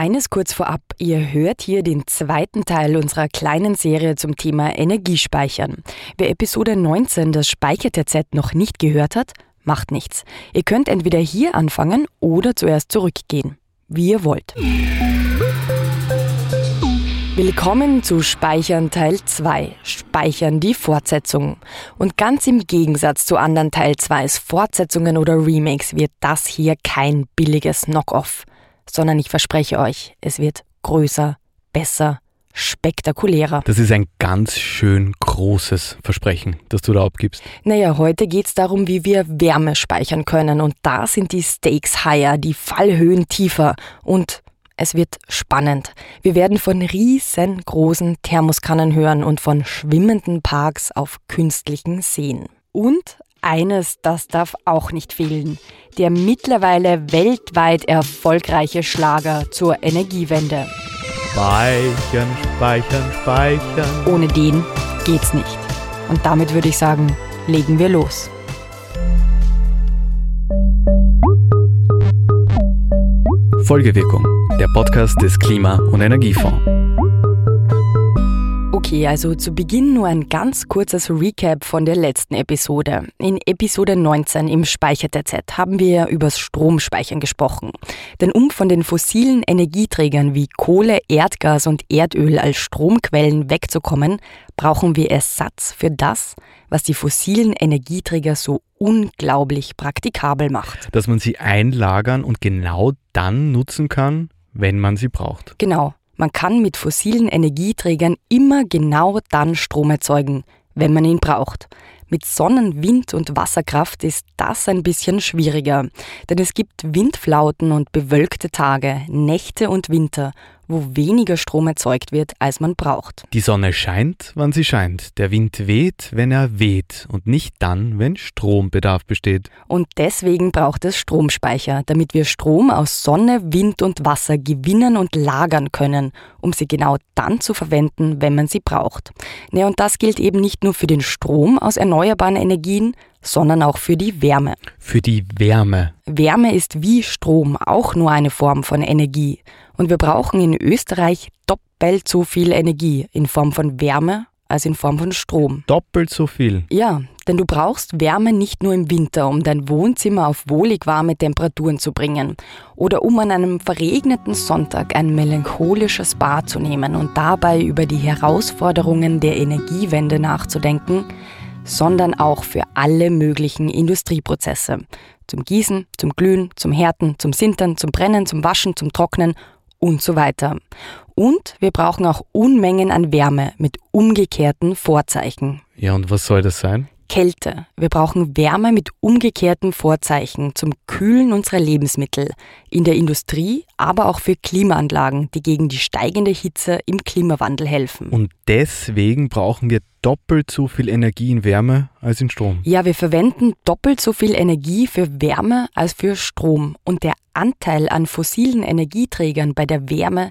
Eines kurz vorab, ihr hört hier den zweiten Teil unserer kleinen Serie zum Thema Energiespeichern. Wer Episode 19 das Speicher-TZ noch nicht gehört hat, macht nichts. Ihr könnt entweder hier anfangen oder zuerst zurückgehen, wie ihr wollt. Willkommen zu Speichern Teil 2. Speichern die Fortsetzung. Und ganz im Gegensatz zu anderen Teil 2s Fortsetzungen oder Remakes wird das hier kein billiges Knock-off sondern ich verspreche euch, es wird größer, besser, spektakulärer. Das ist ein ganz schön großes Versprechen, das du da abgibst. Naja, heute geht es darum, wie wir Wärme speichern können. Und da sind die Stakes higher, die Fallhöhen tiefer. Und es wird spannend. Wir werden von riesengroßen Thermoskannen hören und von schwimmenden Parks auf künstlichen Seen. Und eines, das darf auch nicht fehlen. Der mittlerweile weltweit erfolgreiche Schlager zur Energiewende. Speichern, speichern, speichern. Ohne den geht's nicht. Und damit würde ich sagen, legen wir los. Folgewirkung, der Podcast des Klima- und Energiefonds. Okay, also zu Beginn nur ein ganz kurzes Recap von der letzten Episode. In Episode 19 im Speicher der Z haben wir übers Stromspeichern gesprochen. Denn um von den fossilen Energieträgern wie Kohle, Erdgas und Erdöl als Stromquellen wegzukommen, brauchen wir Ersatz für das, was die fossilen Energieträger so unglaublich praktikabel macht. Dass man sie einlagern und genau dann nutzen kann, wenn man sie braucht. Genau. Man kann mit fossilen Energieträgern immer genau dann Strom erzeugen, wenn man ihn braucht. Mit Sonnen-, Wind- und Wasserkraft ist das ein bisschen schwieriger, denn es gibt Windflauten und bewölkte Tage, Nächte und Winter, wo weniger Strom erzeugt wird, als man braucht. Die Sonne scheint, wann sie scheint. Der Wind weht, wenn er weht und nicht dann, wenn Strombedarf besteht. Und deswegen braucht es Stromspeicher, damit wir Strom aus Sonne, Wind und Wasser gewinnen und lagern können, um sie genau dann zu verwenden, wenn man sie braucht. Ja, und das gilt eben nicht nur für den Strom aus erneuerbaren Energien, sondern auch für die Wärme. Für die Wärme. Wärme ist wie Strom auch nur eine Form von Energie. Und wir brauchen in Österreich doppelt so viel Energie in Form von Wärme als in Form von Strom. Doppelt so viel? Ja, denn du brauchst Wärme nicht nur im Winter, um dein Wohnzimmer auf wohlig warme Temperaturen zu bringen oder um an einem verregneten Sonntag ein melancholisches Bad zu nehmen und dabei über die Herausforderungen der Energiewende nachzudenken, sondern auch für alle möglichen Industrieprozesse. Zum Gießen, zum Glühen, zum Härten, zum Sintern, zum Brennen, zum Waschen, zum Trocknen und so weiter. Und wir brauchen auch Unmengen an Wärme mit umgekehrten Vorzeichen. Ja, und was soll das sein? Kälte. Wir brauchen Wärme mit umgekehrten Vorzeichen zum Kühlen unserer Lebensmittel, in der Industrie, aber auch für Klimaanlagen, die gegen die steigende Hitze im Klimawandel helfen. Und deswegen brauchen wir doppelt so viel Energie in Wärme als in Strom. Ja, wir verwenden doppelt so viel Energie für Wärme als für Strom. Und der Anteil an fossilen Energieträgern bei der Wärme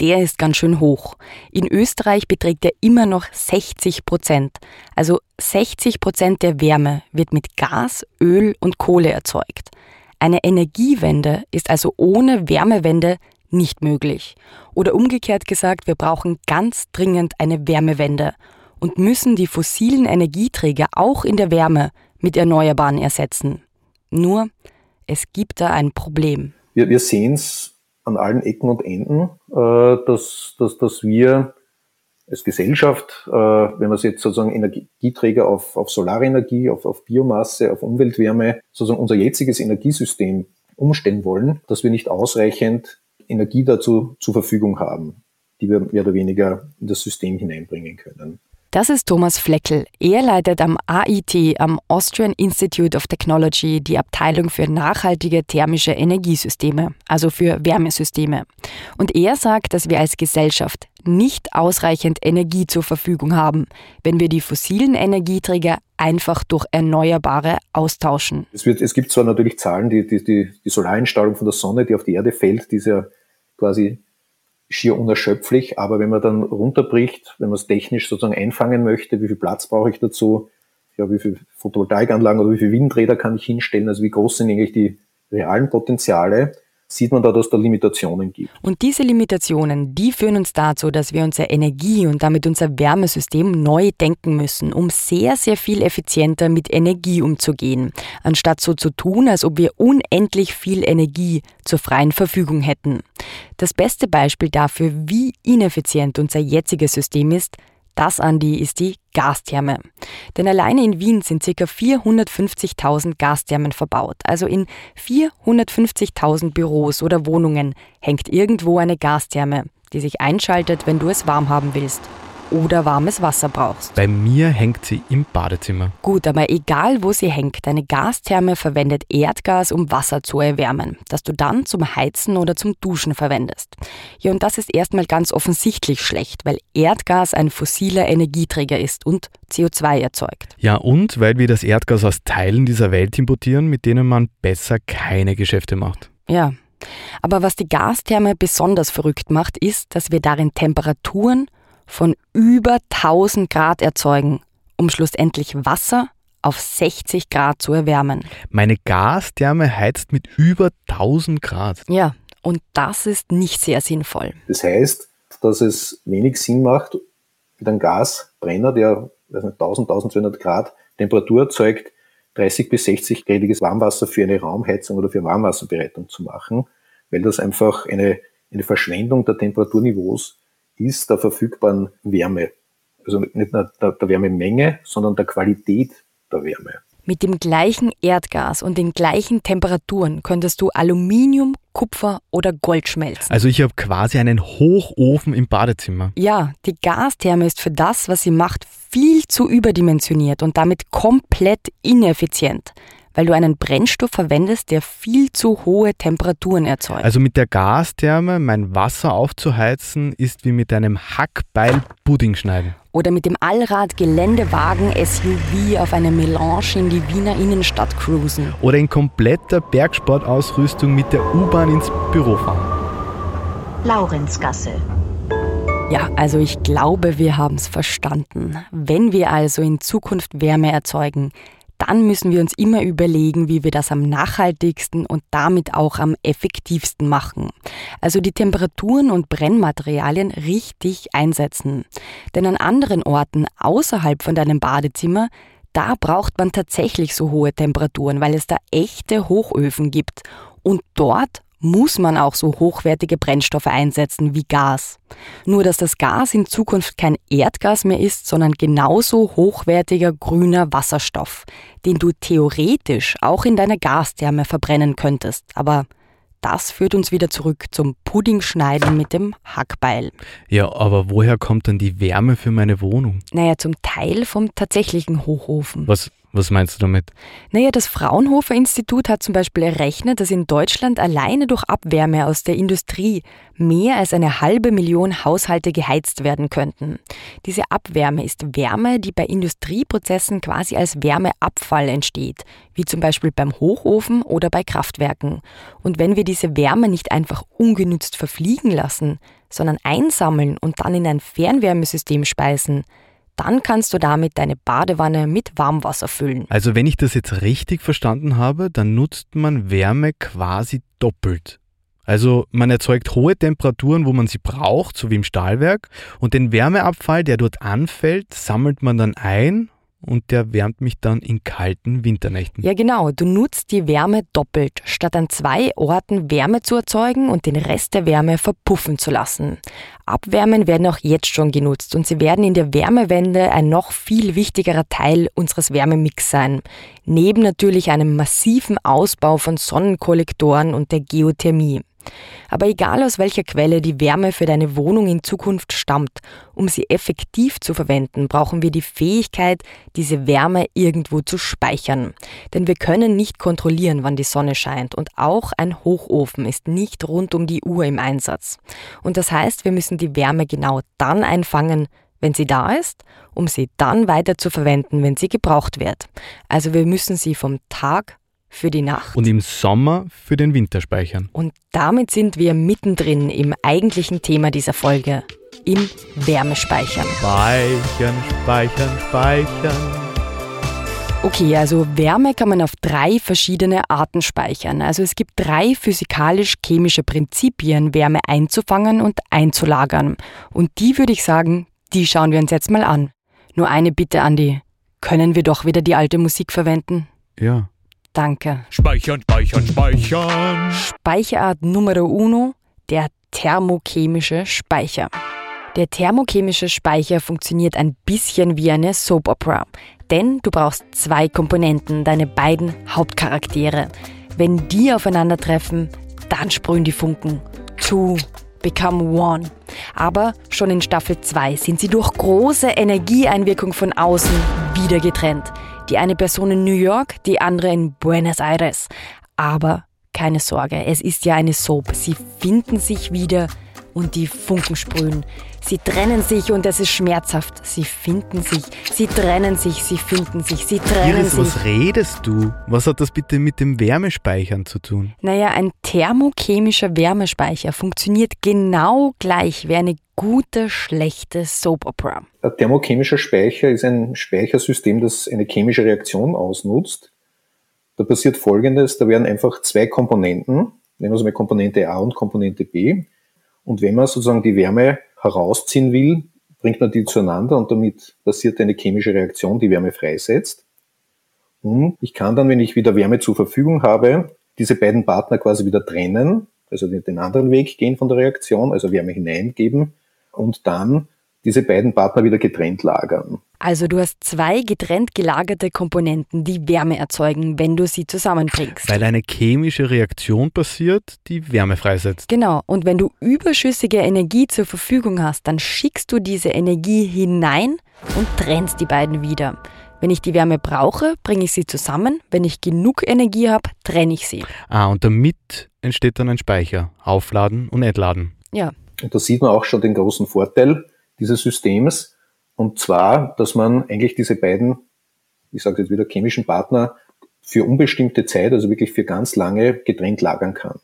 der ist ganz schön hoch. In Österreich beträgt er immer noch 60 Prozent. Also 60 Prozent der Wärme wird mit Gas, Öl und Kohle erzeugt. Eine Energiewende ist also ohne Wärmewende nicht möglich. Oder umgekehrt gesagt, wir brauchen ganz dringend eine Wärmewende und müssen die fossilen Energieträger auch in der Wärme mit Erneuerbaren ersetzen. Nur, es gibt da ein Problem. Wir, wir sehen es an allen Ecken und Enden, äh, dass, dass, dass wir als Gesellschaft, äh, wenn man jetzt sozusagen Energieträger auf, auf Solarenergie, auf, auf Biomasse, auf Umweltwärme, sozusagen unser jetziges Energiesystem umstellen wollen, dass wir nicht ausreichend Energie dazu zur Verfügung haben, die wir mehr oder weniger in das System hineinbringen können. Das ist Thomas Fleckel. Er leitet am AIT, am Austrian Institute of Technology, die Abteilung für nachhaltige thermische Energiesysteme, also für Wärmesysteme. Und er sagt, dass wir als Gesellschaft nicht ausreichend Energie zur Verfügung haben, wenn wir die fossilen Energieträger einfach durch erneuerbare austauschen. Es, wird, es gibt zwar natürlich Zahlen, die, die, die, die von der Sonne, die auf die Erde fällt, die ist ja quasi schier unerschöpflich, aber wenn man dann runterbricht, wenn man es technisch sozusagen einfangen möchte, wie viel Platz brauche ich dazu, ja, wie viel Photovoltaikanlagen oder wie viele Windräder kann ich hinstellen, also wie groß sind eigentlich die realen Potenziale, sieht man da, dass da Limitationen gibt. Und diese Limitationen, die führen uns dazu, dass wir unser Energie und damit unser Wärmesystem neu denken müssen, um sehr, sehr viel effizienter mit Energie umzugehen, anstatt so zu tun, als ob wir unendlich viel Energie zur freien Verfügung hätten. Das beste Beispiel dafür, wie ineffizient unser jetziges System ist, das, Andi, ist die Gastherme. Denn alleine in Wien sind ca. 450.000 Gasthermen verbaut. Also in 450.000 Büros oder Wohnungen hängt irgendwo eine Gastherme, die sich einschaltet, wenn du es warm haben willst oder warmes Wasser brauchst. Bei mir hängt sie im Badezimmer. Gut, aber egal wo sie hängt, eine Gastherme verwendet Erdgas, um Wasser zu erwärmen, das du dann zum Heizen oder zum Duschen verwendest. Ja, und das ist erstmal ganz offensichtlich schlecht, weil Erdgas ein fossiler Energieträger ist und CO2 erzeugt. Ja, und weil wir das Erdgas aus Teilen dieser Welt importieren, mit denen man besser keine Geschäfte macht. Ja. Aber was die Gastherme besonders verrückt macht, ist, dass wir darin Temperaturen von über 1000 Grad erzeugen, um schlussendlich Wasser auf 60 Grad zu erwärmen. Meine Gastherme heizt mit über 1000 Grad. Ja, und das ist nicht sehr sinnvoll. Das heißt, dass es wenig Sinn macht, mit einem Gasbrenner, der 1000, 1200 Grad Temperatur erzeugt, 30 bis 60 gradiges Warmwasser für eine Raumheizung oder für Warmwasserbereitung zu machen, weil das einfach eine, eine Verschwendung der Temperaturniveaus ist der verfügbaren Wärme. Also nicht nur der, der Wärmemenge, sondern der Qualität der Wärme. Mit dem gleichen Erdgas und den gleichen Temperaturen könntest du Aluminium, Kupfer oder Gold schmelzen. Also ich habe quasi einen Hochofen im Badezimmer. Ja, die Gastherme ist für das, was sie macht, viel zu überdimensioniert und damit komplett ineffizient weil du einen Brennstoff verwendest, der viel zu hohe Temperaturen erzeugt. Also mit der Gastherme mein Wasser aufzuheizen, ist wie mit einem Hackbeil Pudding schneiden. Oder mit dem Allrad-Geländewagen SUV auf eine Melange in die Wiener Innenstadt cruisen. Oder in kompletter Bergsportausrüstung mit der U-Bahn ins Büro fahren. Laurenzgasse. Ja, also ich glaube, wir haben es verstanden. Wenn wir also in Zukunft Wärme erzeugen, dann müssen wir uns immer überlegen, wie wir das am nachhaltigsten und damit auch am effektivsten machen. Also die Temperaturen und Brennmaterialien richtig einsetzen. Denn an anderen Orten außerhalb von deinem Badezimmer da braucht man tatsächlich so hohe Temperaturen, weil es da echte Hochöfen gibt. Und dort muss man auch so hochwertige Brennstoffe einsetzen wie Gas. Nur dass das Gas in Zukunft kein Erdgas mehr ist, sondern genauso hochwertiger grüner Wasserstoff, den du theoretisch auch in deiner Gastherme verbrennen könntest. Aber das führt uns wieder zurück zum Puddingschneiden mit dem Hackbeil. Ja, aber woher kommt dann die Wärme für meine Wohnung? Naja, zum Teil vom tatsächlichen Hochofen. Was, was meinst du damit? Naja, das Fraunhofer Institut hat zum Beispiel errechnet, dass in Deutschland alleine durch Abwärme aus der Industrie mehr als eine halbe Million Haushalte geheizt werden könnten. Diese Abwärme ist Wärme, die bei Industrieprozessen quasi als Wärmeabfall entsteht, wie zum Beispiel beim Hochofen oder bei Kraftwerken. Und wenn wir diese Wärme nicht einfach ungenützt verfliegen lassen, sondern einsammeln und dann in ein Fernwärmesystem speisen, dann kannst du damit deine Badewanne mit Warmwasser füllen. Also wenn ich das jetzt richtig verstanden habe, dann nutzt man Wärme quasi doppelt. Also man erzeugt hohe Temperaturen, wo man sie braucht, so wie im Stahlwerk, und den Wärmeabfall, der dort anfällt, sammelt man dann ein und der wärmt mich dann in kalten Winternächten. Ja, genau. Du nutzt die Wärme doppelt, statt an zwei Orten Wärme zu erzeugen und den Rest der Wärme verpuffen zu lassen. Abwärmen werden auch jetzt schon genutzt und sie werden in der Wärmewende ein noch viel wichtigerer Teil unseres Wärmemix sein. Neben natürlich einem massiven Ausbau von Sonnenkollektoren und der Geothermie. Aber egal aus welcher Quelle die Wärme für deine Wohnung in Zukunft stammt, um sie effektiv zu verwenden, brauchen wir die Fähigkeit, diese Wärme irgendwo zu speichern. Denn wir können nicht kontrollieren, wann die Sonne scheint und auch ein Hochofen ist nicht rund um die Uhr im Einsatz. Und das heißt, wir müssen die Wärme genau dann einfangen, wenn sie da ist, um sie dann weiter zu verwenden, wenn sie gebraucht wird. Also wir müssen sie vom Tag für die Nacht. Und im Sommer für den Winter speichern. Und damit sind wir mittendrin im eigentlichen Thema dieser Folge, im Wärmespeichern. Speichern, speichern, speichern. Okay, also Wärme kann man auf drei verschiedene Arten speichern. Also es gibt drei physikalisch-chemische Prinzipien, Wärme einzufangen und einzulagern. Und die würde ich sagen, die schauen wir uns jetzt mal an. Nur eine Bitte, Andi. Können wir doch wieder die alte Musik verwenden? Ja. Danke. Speichern, speichern, speichern. Speicherart Numero uno, der thermochemische Speicher. Der thermochemische Speicher funktioniert ein bisschen wie eine Soap Opera, denn du brauchst zwei Komponenten, deine beiden Hauptcharaktere. Wenn die aufeinandertreffen, dann sprühen die Funken. Two become one. Aber schon in Staffel 2 sind sie durch große Energieeinwirkung von außen wieder getrennt. Die eine Person in New York, die andere in Buenos Aires. Aber keine Sorge, es ist ja eine Soap. Sie finden sich wieder und die Funken sprühen. Sie trennen sich und es ist schmerzhaft. Sie finden sich, sie trennen sich, sie finden sich, sie trennen Iris, sich. was redest du? Was hat das bitte mit dem Wärmespeichern zu tun? Naja, ein thermochemischer Wärmespeicher funktioniert genau gleich wie eine gute, schlechte Soap Opera. Ein thermochemischer Speicher ist ein Speichersystem, das eine chemische Reaktion ausnutzt. Da passiert Folgendes, da werden einfach zwei Komponenten, nehmen wir es mal Komponente A und Komponente B. Und wenn man sozusagen die Wärme herausziehen will, bringt man die zueinander und damit passiert eine chemische Reaktion, die Wärme freisetzt. Und ich kann dann, wenn ich wieder Wärme zur Verfügung habe, diese beiden Partner quasi wieder trennen, also den anderen Weg gehen von der Reaktion, also Wärme hineingeben und dann diese beiden Partner wieder getrennt lagern. Also du hast zwei getrennt gelagerte Komponenten, die Wärme erzeugen, wenn du sie zusammenbringst. Weil eine chemische Reaktion passiert, die Wärme freisetzt. Genau, und wenn du überschüssige Energie zur Verfügung hast, dann schickst du diese Energie hinein und trennst die beiden wieder. Wenn ich die Wärme brauche, bringe ich sie zusammen. Wenn ich genug Energie habe, trenne ich sie. Ah, und damit entsteht dann ein Speicher. Aufladen und entladen. Ja, Und da sieht man auch schon den großen Vorteil dieses Systems. Und zwar, dass man eigentlich diese beiden, ich sage jetzt wieder, chemischen Partner für unbestimmte Zeit, also wirklich für ganz lange getrennt lagern kann.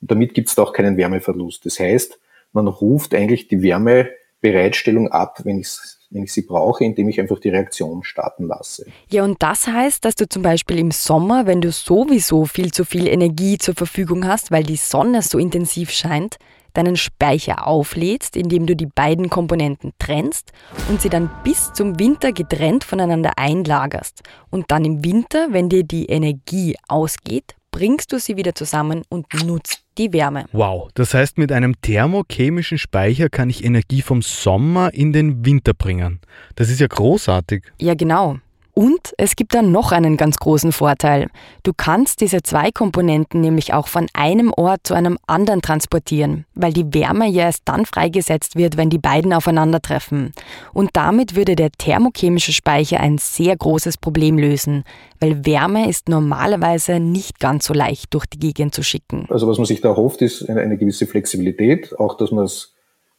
Und damit gibt es da auch keinen Wärmeverlust. Das heißt, man ruft eigentlich die Wärmebereitstellung ab, wenn ich, wenn ich sie brauche, indem ich einfach die Reaktion starten lasse. Ja, und das heißt, dass du zum Beispiel im Sommer, wenn du sowieso viel zu viel Energie zur Verfügung hast, weil die Sonne so intensiv scheint, deinen Speicher auflädst, indem du die beiden Komponenten trennst und sie dann bis zum Winter getrennt voneinander einlagerst. Und dann im Winter, wenn dir die Energie ausgeht, bringst du sie wieder zusammen und nutzt die Wärme. Wow, das heißt, mit einem thermochemischen Speicher kann ich Energie vom Sommer in den Winter bringen. Das ist ja großartig. Ja, genau. Und es gibt dann noch einen ganz großen Vorteil. Du kannst diese zwei Komponenten nämlich auch von einem Ort zu einem anderen transportieren, weil die Wärme ja erst dann freigesetzt wird, wenn die beiden aufeinandertreffen. Und damit würde der thermochemische Speicher ein sehr großes Problem lösen, weil Wärme ist normalerweise nicht ganz so leicht durch die Gegend zu schicken. Also was man sich da erhofft, ist eine, eine gewisse Flexibilität, auch dass man es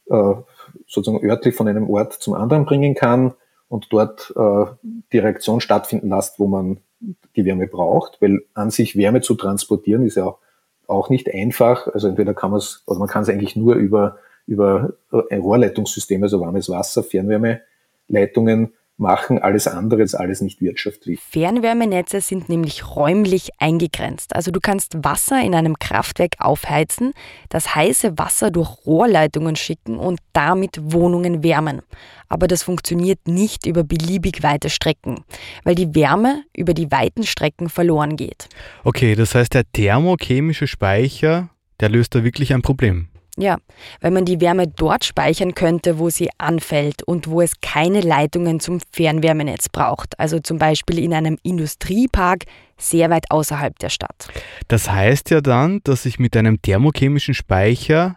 äh, sozusagen örtlich von einem Ort zum anderen bringen kann und dort äh, die Reaktion stattfinden lässt, wo man die Wärme braucht, weil an sich Wärme zu transportieren ist ja auch, auch nicht einfach. Also entweder kann man es, oder man kann es eigentlich nur über, über ein Rohrleitungssystem, also warmes Wasser, Fernwärmeleitungen machen. Alles andere ist alles nicht wirtschaftlich. Fernwärmenetze sind nämlich räumlich eingegrenzt. Also du kannst Wasser in einem Kraftwerk aufheizen, das heiße Wasser durch Rohrleitungen schicken und damit Wohnungen wärmen. Aber das funktioniert nicht über beliebig weite Strecken, weil die Wärme über die weiten Strecken verloren geht. Okay, das heißt, der thermochemische Speicher, der löst da wirklich ein Problem. Ja, weil man die Wärme dort speichern könnte, wo sie anfällt und wo es keine Leitungen zum Fernwärmenetz braucht. Also zum Beispiel in einem Industriepark sehr weit außerhalb der Stadt. Das heißt ja dann, dass ich mit einem thermochemischen Speicher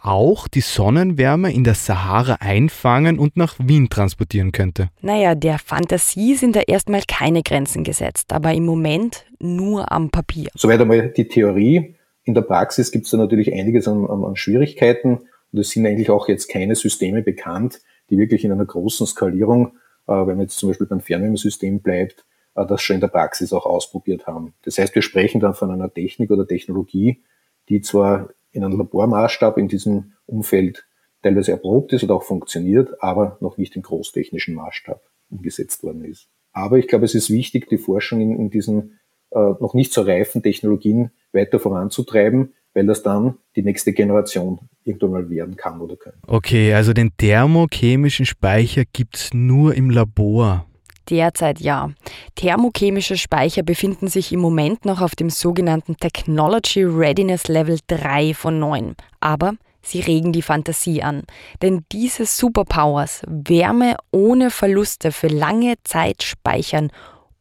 auch die Sonnenwärme in der Sahara einfangen und nach Wien transportieren könnte. Naja, der Fantasie sind da erstmal keine Grenzen gesetzt, aber im Moment nur am Papier. Soweit einmal die Theorie. In der Praxis gibt es da natürlich einiges an, an, an Schwierigkeiten und es sind eigentlich auch jetzt keine Systeme bekannt, die wirklich in einer großen Skalierung, äh, wenn man jetzt zum Beispiel beim Fernwärmesystem bleibt, äh, das schon in der Praxis auch ausprobiert haben. Das heißt, wir sprechen dann von einer Technik oder Technologie, die zwar in einem Labormaßstab in diesem Umfeld teilweise erprobt ist oder auch funktioniert, aber noch nicht im großtechnischen Maßstab umgesetzt worden ist. Aber ich glaube, es ist wichtig, die Forschung in, in diesen noch nicht so reifen Technologien weiter voranzutreiben, weil das dann die nächste Generation irgendwann mal werden kann oder können. Okay, also den thermochemischen Speicher gibt es nur im Labor. Derzeit ja. Thermochemische Speicher befinden sich im Moment noch auf dem sogenannten Technology Readiness Level 3 von 9. Aber sie regen die Fantasie an. Denn diese Superpowers, Wärme ohne Verluste für lange Zeit speichern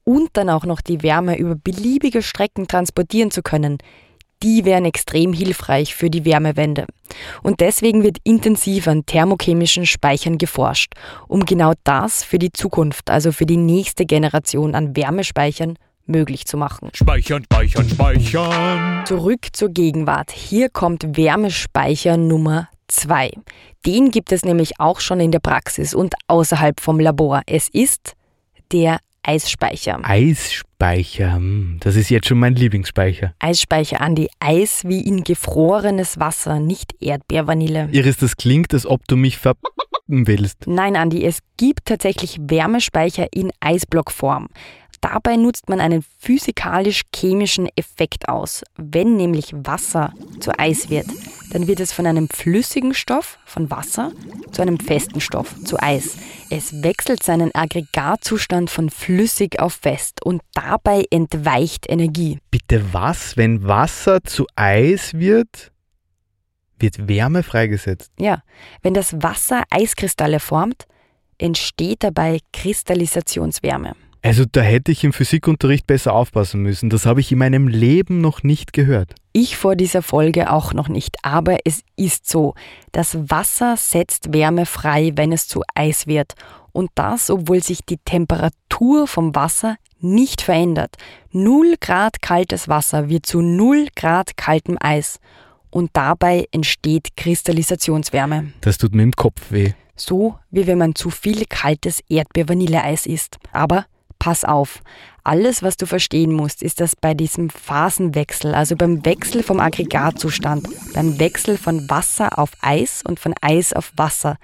und dann auch noch die Wärme über beliebige Strecken transportieren zu können, die wären extrem hilfreich für die Wärmewende. Und deswegen wird intensiv an thermochemischen Speichern geforscht, um genau das für die Zukunft, also für die nächste Generation an Wärmespeichern möglich zu machen. Speichern, speichern, speichern. Zurück zur Gegenwart. Hier kommt Wärmespeicher Nummer 2. Den gibt es nämlich auch schon in der Praxis und außerhalb vom Labor. Es ist der Eisspeicher. Eisspeicher, hm, das ist jetzt schon mein Lieblingsspeicher. Eisspeicher, Andi. Eis wie in gefrorenes Wasser, nicht Erdbeervanille. Iris, das klingt, als ob du mich ver willst. Nein, Andi, es gibt tatsächlich Wärmespeicher in Eisblockform. Dabei nutzt man einen physikalisch-chemischen Effekt aus. Wenn nämlich Wasser zu Eis wird, dann wird es von einem flüssigen Stoff, von Wasser, zu einem festen Stoff, zu Eis. Es wechselt seinen Aggregatzustand von flüssig auf fest und dabei entweicht Energie. Bitte was? Wenn Wasser zu Eis wird, wird Wärme freigesetzt. Ja, wenn das Wasser Eiskristalle formt, entsteht dabei Kristallisationswärme. Also da hätte ich im Physikunterricht besser aufpassen müssen. Das habe ich in meinem Leben noch nicht gehört. Ich vor dieser Folge auch noch nicht, aber es ist so. Das Wasser setzt Wärme frei, wenn es zu Eis wird. Und das, obwohl sich die Temperatur vom Wasser nicht verändert. 0 Grad kaltes Wasser wird zu 0 Grad kaltem Eis. Und dabei entsteht Kristallisationswärme. Das tut mir im Kopf weh. So wie wenn man zu viel kaltes Erdbeer-Vanilleeis isst. Aber pass auf, alles, was du verstehen musst, ist, dass bei diesem Phasenwechsel, also beim Wechsel vom Aggregatzustand, beim Wechsel von Wasser auf Eis und von Eis auf Wasser,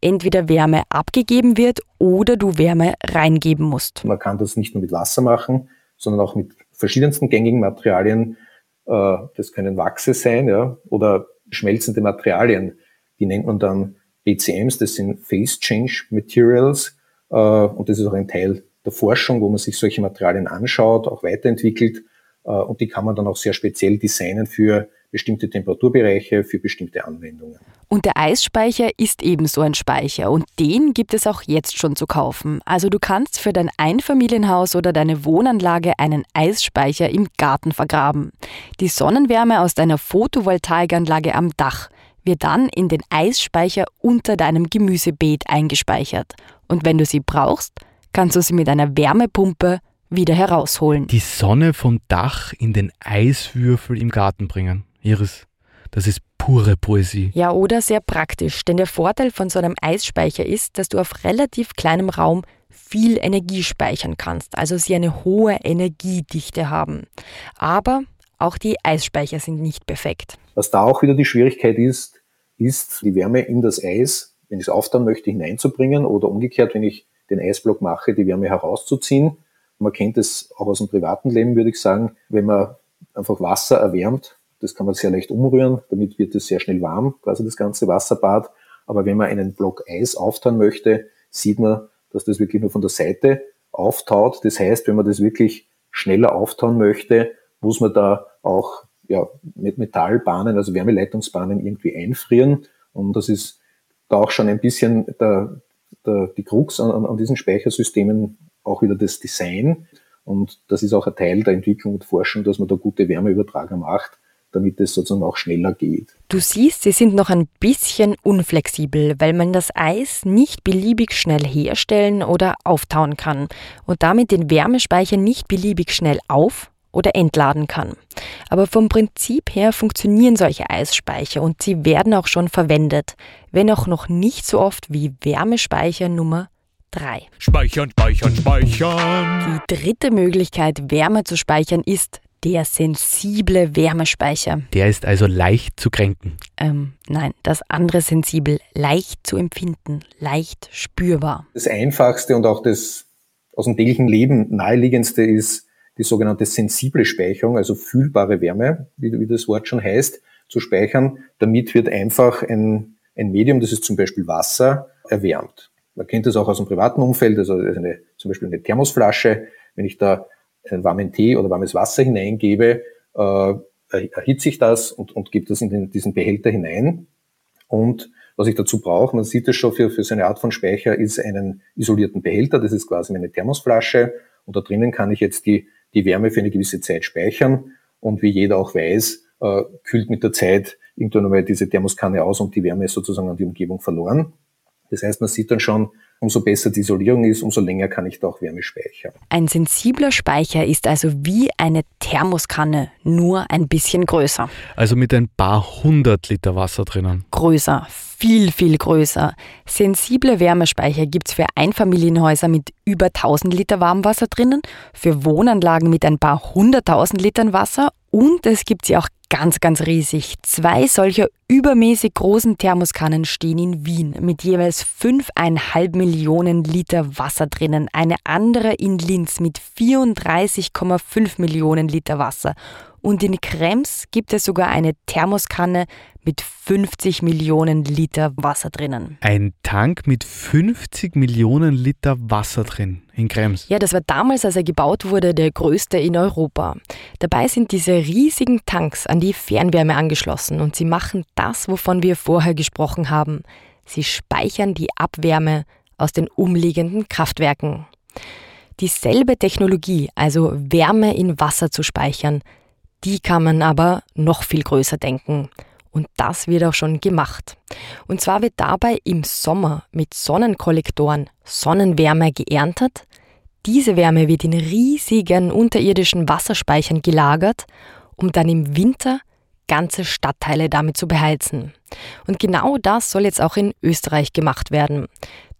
entweder Wärme abgegeben wird oder du Wärme reingeben musst. Man kann das nicht nur mit Wasser machen, sondern auch mit verschiedensten gängigen Materialien. Äh, das können Wachse sein ja, oder schmelzende Materialien. Die nennt man dann ECMs, das sind Phase Change Materials. Äh, und das ist auch ein Teil der Forschung, wo man sich solche Materialien anschaut, auch weiterentwickelt. Äh, und die kann man dann auch sehr speziell designen für bestimmte Temperaturbereiche, für bestimmte Anwendungen. Und der Eisspeicher ist ebenso ein Speicher und den gibt es auch jetzt schon zu kaufen. Also du kannst für dein Einfamilienhaus oder deine Wohnanlage einen Eisspeicher im Garten vergraben. Die Sonnenwärme aus deiner Photovoltaikanlage am Dach wird dann in den Eisspeicher unter deinem Gemüsebeet eingespeichert. Und wenn du sie brauchst, kannst du sie mit einer Wärmepumpe wieder herausholen. Die Sonne vom Dach in den Eiswürfel im Garten bringen. Iris, das ist pure Poesie. Ja, oder sehr praktisch, denn der Vorteil von so einem Eisspeicher ist, dass du auf relativ kleinem Raum viel Energie speichern kannst, also sie eine hohe Energiedichte haben. Aber auch die Eisspeicher sind nicht perfekt. Was da auch wieder die Schwierigkeit ist, ist die Wärme in das Eis, wenn ich es auftauen möchte, hineinzubringen oder umgekehrt, wenn ich den Eisblock mache, die Wärme herauszuziehen. Man kennt es auch aus dem privaten Leben, würde ich sagen, wenn man einfach Wasser erwärmt, das kann man sehr leicht umrühren, damit wird es sehr schnell warm, quasi das ganze Wasserbad. Aber wenn man einen Block Eis auftauen möchte, sieht man, dass das wirklich nur von der Seite auftaut. Das heißt, wenn man das wirklich schneller auftauen möchte, muss man da auch ja, mit Metallbahnen, also Wärmeleitungsbahnen irgendwie einfrieren. Und das ist da auch schon ein bisschen der, der, die Krux an, an diesen Speichersystemen auch wieder das Design. Und das ist auch ein Teil der Entwicklung und Forschung, dass man da gute Wärmeübertrager macht, damit es sozusagen auch schneller geht. Du siehst, sie sind noch ein bisschen unflexibel, weil man das Eis nicht beliebig schnell herstellen oder auftauen kann und damit den Wärmespeicher nicht beliebig schnell auf oder entladen kann. Aber vom Prinzip her funktionieren solche Eisspeicher und sie werden auch schon verwendet, wenn auch noch nicht so oft wie Wärmespeicher Nummer 3. Speichern, speichern, speichern. Die dritte Möglichkeit, Wärme zu speichern, ist der sensible Wärmespeicher. Der ist also leicht zu kränken. Ähm, nein, das andere sensibel, leicht zu empfinden, leicht spürbar. Das einfachste und auch das aus dem täglichen Leben naheliegendste ist die sogenannte sensible Speicherung, also fühlbare Wärme, wie, wie das Wort schon heißt, zu speichern. Damit wird einfach ein, ein Medium, das ist zum Beispiel Wasser, erwärmt. Man kennt das auch aus dem privaten Umfeld, also eine, zum Beispiel eine Thermosflasche. Wenn ich da einen warmen Tee oder warmes Wasser hineingebe, äh, erhitze ich das und, und gebe das in den, diesen Behälter hinein. Und was ich dazu brauche, man sieht es schon für, für so eine Art von Speicher, ist einen isolierten Behälter. Das ist quasi meine Thermosflasche. Und da drinnen kann ich jetzt die, die Wärme für eine gewisse Zeit speichern. Und wie jeder auch weiß, äh, kühlt mit der Zeit irgendwann einmal diese Thermoskanne aus und die Wärme ist sozusagen an die Umgebung verloren. Das heißt, man sieht dann schon, umso besser die Isolierung ist, umso länger kann ich da auch Wärme speichern. Ein sensibler Speicher ist also wie eine Thermoskanne, nur ein bisschen größer. Also mit ein paar hundert Liter Wasser drinnen. Größer, viel, viel größer. Sensible Wärmespeicher gibt es für Einfamilienhäuser mit über 1000 Liter Warmwasser drinnen, für Wohnanlagen mit ein paar hunderttausend Litern Wasser und es gibt sie auch ganz, ganz riesig. Zwei solcher übermäßig großen Thermoskannen stehen in Wien mit jeweils 5,5 Millionen Liter Wasser drinnen. Eine andere in Linz mit 34,5 Millionen Liter Wasser. Und in Krems gibt es sogar eine Thermoskanne mit 50 Millionen Liter Wasser drinnen. Ein Tank mit 50 Millionen Liter Wasser drin in Krems. Ja, das war damals, als er gebaut wurde, der größte in Europa. Dabei sind diese riesigen Tanks an die Fernwärme angeschlossen und sie machen das, wovon wir vorher gesprochen haben. Sie speichern die Abwärme aus den umliegenden Kraftwerken. Dieselbe Technologie, also Wärme in Wasser zu speichern, die kann man aber noch viel größer denken. Und das wird auch schon gemacht. Und zwar wird dabei im Sommer mit Sonnenkollektoren Sonnenwärme geerntet. Diese Wärme wird in riesigen unterirdischen Wasserspeichern gelagert, um dann im Winter ganze Stadtteile damit zu beheizen. Und genau das soll jetzt auch in Österreich gemacht werden.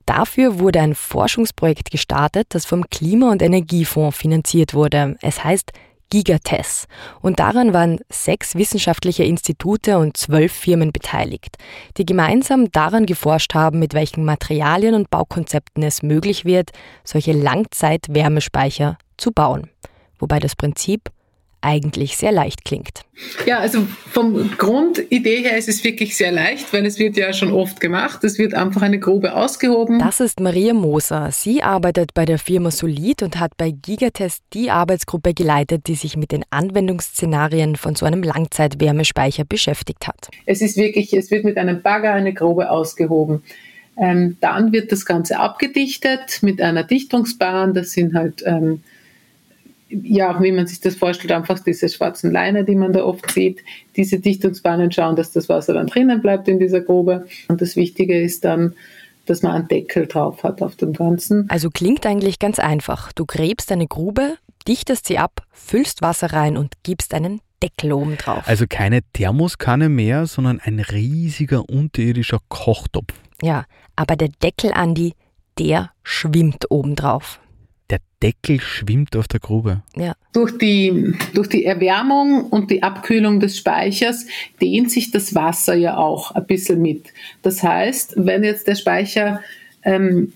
Dafür wurde ein Forschungsprojekt gestartet, das vom Klima- und Energiefonds finanziert wurde. Es heißt Gigates. Und daran waren sechs wissenschaftliche Institute und zwölf Firmen beteiligt, die gemeinsam daran geforscht haben, mit welchen Materialien und Baukonzepten es möglich wird, solche Langzeit-Wärmespeicher zu bauen. Wobei das Prinzip eigentlich sehr leicht klingt. Ja, also vom Grundidee her ist es wirklich sehr leicht, weil es wird ja schon oft gemacht. Es wird einfach eine Grube ausgehoben. Das ist Maria Moser. Sie arbeitet bei der Firma Solid und hat bei Gigatest die Arbeitsgruppe geleitet, die sich mit den Anwendungsszenarien von so einem Langzeitwärmespeicher beschäftigt hat. Es ist wirklich, es wird mit einem Bagger eine Grube ausgehoben. Ähm, dann wird das Ganze abgedichtet mit einer Dichtungsbahn. Das sind halt ähm, ja, wie man sich das vorstellt, einfach diese schwarzen Leine, die man da oft sieht, diese Dichtungsbahnen schauen, dass das Wasser dann drinnen bleibt in dieser Grube. Und das Wichtige ist dann, dass man einen Deckel drauf hat auf dem Ganzen. Also klingt eigentlich ganz einfach. Du gräbst eine Grube, dichtest sie ab, füllst Wasser rein und gibst einen Deckel oben drauf. Also keine Thermoskanne mehr, sondern ein riesiger unterirdischer Kochtopf. Ja, aber der Deckel, Andi, der schwimmt oben drauf Deckel schwimmt auf der Grube. Ja. Durch, die, durch die Erwärmung und die Abkühlung des Speichers dehnt sich das Wasser ja auch ein bisschen mit. Das heißt, wenn jetzt der Speicher ähm,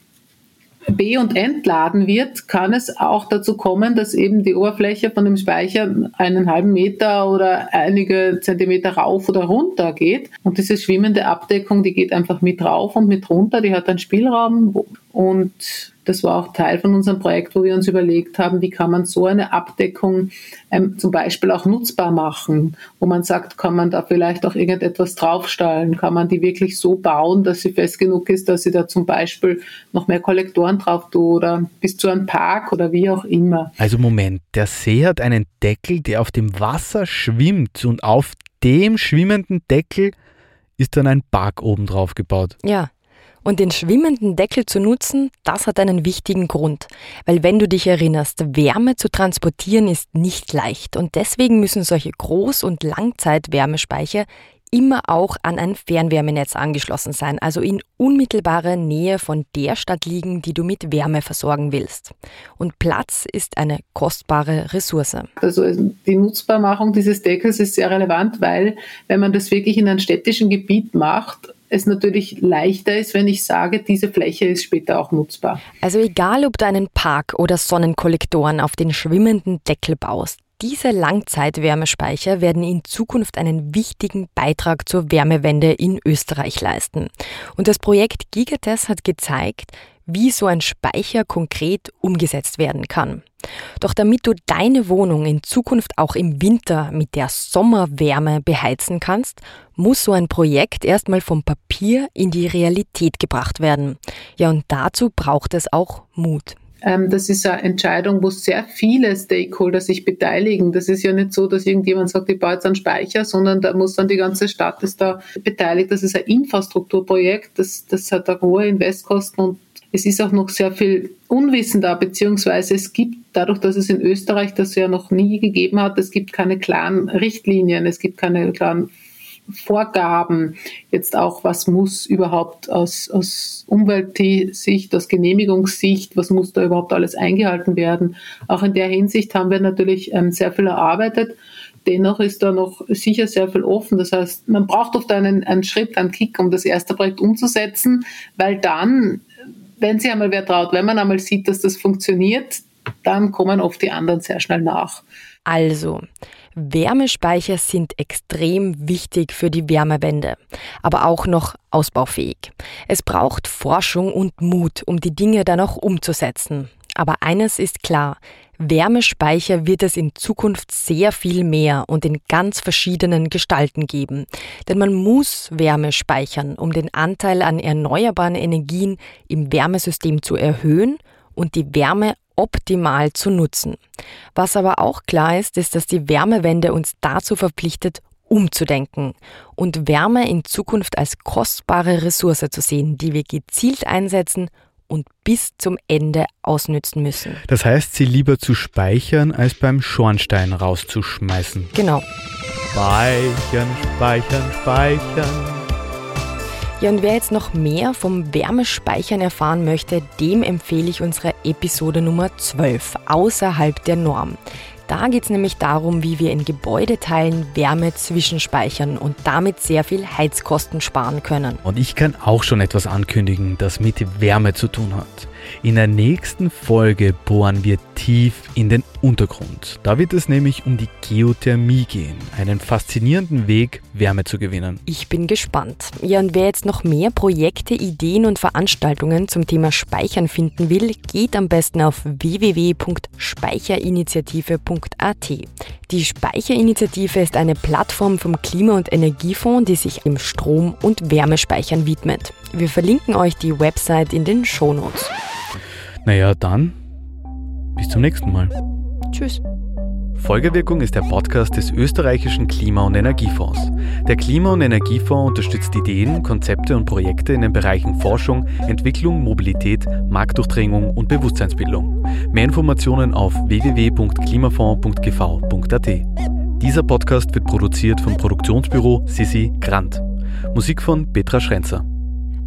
be- und entladen wird, kann es auch dazu kommen, dass eben die Oberfläche von dem Speicher einen halben Meter oder einige Zentimeter rauf oder runter geht. Und diese schwimmende Abdeckung, die geht einfach mit rauf und mit runter, die hat einen Spielraum und das war auch Teil von unserem Projekt, wo wir uns überlegt haben, wie kann man so eine Abdeckung ähm, zum Beispiel auch nutzbar machen, wo man sagt, kann man da vielleicht auch irgendetwas draufstellen, kann man die wirklich so bauen, dass sie fest genug ist, dass sie da zum Beispiel noch mehr Kollektoren drauf tut oder bis zu einem Park oder wie auch immer. Also Moment, der See hat einen Deckel, der auf dem Wasser schwimmt und auf dem schwimmenden Deckel ist dann ein Park oben drauf gebaut. Ja, und den schwimmenden Deckel zu nutzen, das hat einen wichtigen Grund. Weil wenn du dich erinnerst, Wärme zu transportieren ist nicht leicht und deswegen müssen solche Groß- und Langzeitwärmespeicher immer auch an ein Fernwärmenetz angeschlossen sein, also in unmittelbarer Nähe von der Stadt liegen, die du mit Wärme versorgen willst. Und Platz ist eine kostbare Ressource. Also die Nutzbarmachung dieses Deckels ist sehr relevant, weil wenn man das wirklich in einem städtischen Gebiet macht, es natürlich leichter ist, wenn ich sage, diese Fläche ist später auch nutzbar. Also egal, ob du einen Park oder Sonnenkollektoren auf den schwimmenden Deckel baust, diese Langzeitwärmespeicher werden in Zukunft einen wichtigen Beitrag zur Wärmewende in Österreich leisten. Und das Projekt Gigates hat gezeigt, wie so ein Speicher konkret umgesetzt werden kann. Doch damit du deine Wohnung in Zukunft auch im Winter mit der Sommerwärme beheizen kannst, muss so ein Projekt erstmal vom Papier in die Realität gebracht werden. Ja, und dazu braucht es auch Mut. Ähm, das ist eine Entscheidung, wo sehr viele Stakeholder sich beteiligen. Das ist ja nicht so, dass irgendjemand sagt, ich baue jetzt einen Speicher, sondern da muss dann die ganze Stadt ist da beteiligt. Das ist ein Infrastrukturprojekt, das, das hat eine hohe Investkosten und es ist auch noch sehr viel Unwissen da, beziehungsweise es gibt dadurch, dass es in Österreich das ja noch nie gegeben hat, es gibt keine klaren Richtlinien, es gibt keine klaren Vorgaben, jetzt auch, was muss überhaupt aus, aus Umweltsicht, aus Genehmigungssicht, was muss da überhaupt alles eingehalten werden. Auch in der Hinsicht haben wir natürlich ähm, sehr viel erarbeitet. Dennoch ist da noch sicher sehr viel offen. Das heißt, man braucht oft einen, einen Schritt, einen Kick, um das erste Projekt umzusetzen, weil dann wenn sich einmal wer traut, wenn man einmal sieht, dass das funktioniert, dann kommen oft die anderen sehr schnell nach. Also, Wärmespeicher sind extrem wichtig für die Wärmewende, aber auch noch ausbaufähig. Es braucht Forschung und Mut, um die Dinge dann auch umzusetzen. Aber eines ist klar, Wärmespeicher wird es in Zukunft sehr viel mehr und in ganz verschiedenen Gestalten geben. Denn man muss Wärme speichern, um den Anteil an erneuerbaren Energien im Wärmesystem zu erhöhen und die Wärme optimal zu nutzen. Was aber auch klar ist, ist, dass die Wärmewende uns dazu verpflichtet, umzudenken und Wärme in Zukunft als kostbare Ressource zu sehen, die wir gezielt einsetzen und bis zum Ende ausnützen müssen. Das heißt, sie lieber zu speichern, als beim Schornstein rauszuschmeißen. Genau. Speichern, speichern, speichern. Ja, und wer jetzt noch mehr vom Wärmespeichern erfahren möchte, dem empfehle ich unsere Episode Nummer 12, außerhalb der Norm. Da geht es nämlich darum, wie wir in Gebäudeteilen Wärme zwischenspeichern und damit sehr viel Heizkosten sparen können. Und ich kann auch schon etwas ankündigen, das mit Wärme zu tun hat. In der nächsten Folge bohren wir tief in den Untergrund. Da wird es nämlich um die Geothermie gehen, einen faszinierenden Weg, Wärme zu gewinnen. Ich bin gespannt. Ja, und wer jetzt noch mehr Projekte, Ideen und Veranstaltungen zum Thema Speichern finden will, geht am besten auf www.speicherinitiative.at. Die Speicherinitiative ist eine Plattform vom Klima- und Energiefonds, die sich im Strom- und Wärmespeichern widmet. Wir verlinken euch die Website in den Shownotes. Naja, dann bis zum nächsten Mal. Tschüss. Folgewirkung ist der Podcast des österreichischen Klima- und Energiefonds. Der Klima- und Energiefonds unterstützt Ideen, Konzepte und Projekte in den Bereichen Forschung, Entwicklung, Mobilität, Marktdurchdringung und Bewusstseinsbildung. Mehr Informationen auf www.klimafonds.gv.at. Dieser Podcast wird produziert vom Produktionsbüro Sissi Grant. Musik von Petra Schrenzer.